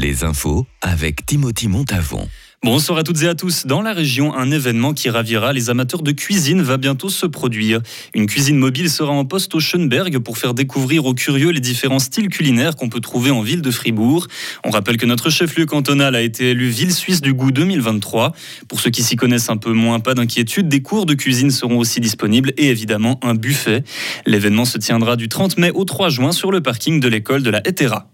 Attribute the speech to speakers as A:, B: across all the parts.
A: Les infos avec Timothy Montavon.
B: Bonsoir à toutes et à tous. Dans la région, un événement qui ravira les amateurs de cuisine va bientôt se produire. Une cuisine mobile sera en poste au Schönberg pour faire découvrir aux curieux les différents styles culinaires qu'on peut trouver en ville de Fribourg. On rappelle que notre chef-lieu cantonal a été élu ville suisse du goût 2023. Pour ceux qui s'y connaissent un peu moins, pas d'inquiétude, des cours de cuisine seront aussi disponibles et évidemment un buffet. L'événement se tiendra du 30 mai au 3 juin sur le parking de l'école de la Hétéra.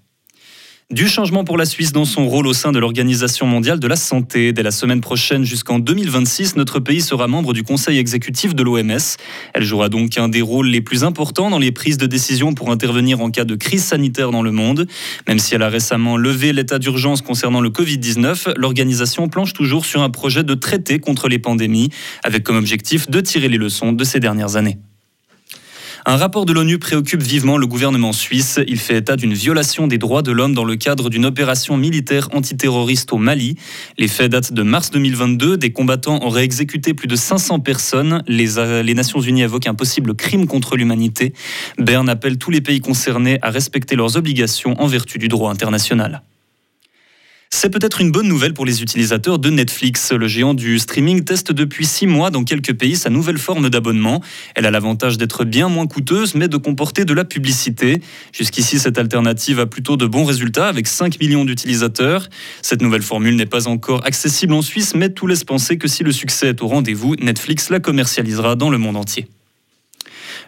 B: Du changement pour la Suisse dans son rôle au sein de l'Organisation mondiale de la santé. Dès la semaine prochaine jusqu'en 2026, notre pays sera membre du conseil exécutif de l'OMS. Elle jouera donc un des rôles les plus importants dans les prises de décision pour intervenir en cas de crise sanitaire dans le monde. Même si elle a récemment levé l'état d'urgence concernant le Covid-19, l'organisation planche toujours sur un projet de traité contre les pandémies, avec comme objectif de tirer les leçons de ces dernières années. Un rapport de l'ONU préoccupe vivement le gouvernement suisse. Il fait état d'une violation des droits de l'homme dans le cadre d'une opération militaire antiterroriste au Mali. Les faits datent de mars 2022. Des combattants auraient exécuté plus de 500 personnes. Les, euh, les Nations Unies évoquent un possible crime contre l'humanité. Berne appelle tous les pays concernés à respecter leurs obligations en vertu du droit international. C'est peut-être une bonne nouvelle pour les utilisateurs de Netflix. Le géant du streaming teste depuis six mois dans quelques pays sa nouvelle forme d'abonnement. Elle a l'avantage d'être bien moins coûteuse, mais de comporter de la publicité. Jusqu'ici, cette alternative a plutôt de bons résultats avec 5 millions d'utilisateurs. Cette nouvelle formule n'est pas encore accessible en Suisse, mais tout laisse penser que si le succès est au rendez-vous, Netflix la commercialisera dans le monde entier.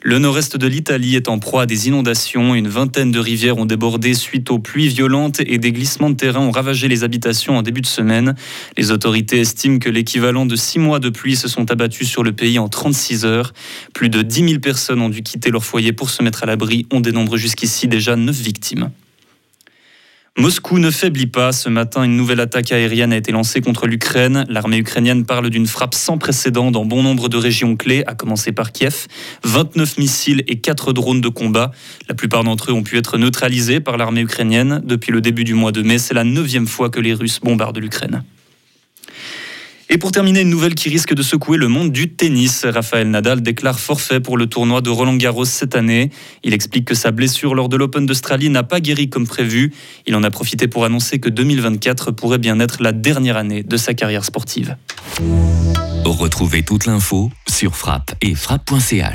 B: Le nord-est de l'Italie est en proie à des inondations. Une vingtaine de rivières ont débordé suite aux pluies violentes et des glissements de terrain ont ravagé les habitations en début de semaine. Les autorités estiment que l'équivalent de six mois de pluie se sont abattus sur le pays en 36 heures. Plus de 10 000 personnes ont dû quitter leur foyer pour se mettre à l'abri. On dénombre jusqu'ici déjà 9 victimes. Moscou ne faiblit pas. Ce matin, une nouvelle attaque aérienne a été lancée contre l'Ukraine. L'armée ukrainienne parle d'une frappe sans précédent dans bon nombre de régions clés, à commencer par Kiev. 29 missiles et 4 drones de combat. La plupart d'entre eux ont pu être neutralisés par l'armée ukrainienne. Depuis le début du mois de mai, c'est la neuvième fois que les Russes bombardent l'Ukraine. Et pour terminer, une nouvelle qui risque de secouer le monde du tennis. Raphaël Nadal déclare forfait pour le tournoi de Roland Garros cette année. Il explique que sa blessure lors de l'Open d'Australie n'a pas guéri comme prévu. Il en a profité pour annoncer que 2024 pourrait bien être la dernière année de sa carrière sportive.
A: Retrouvez toute l'info sur frappe et frappe.ch.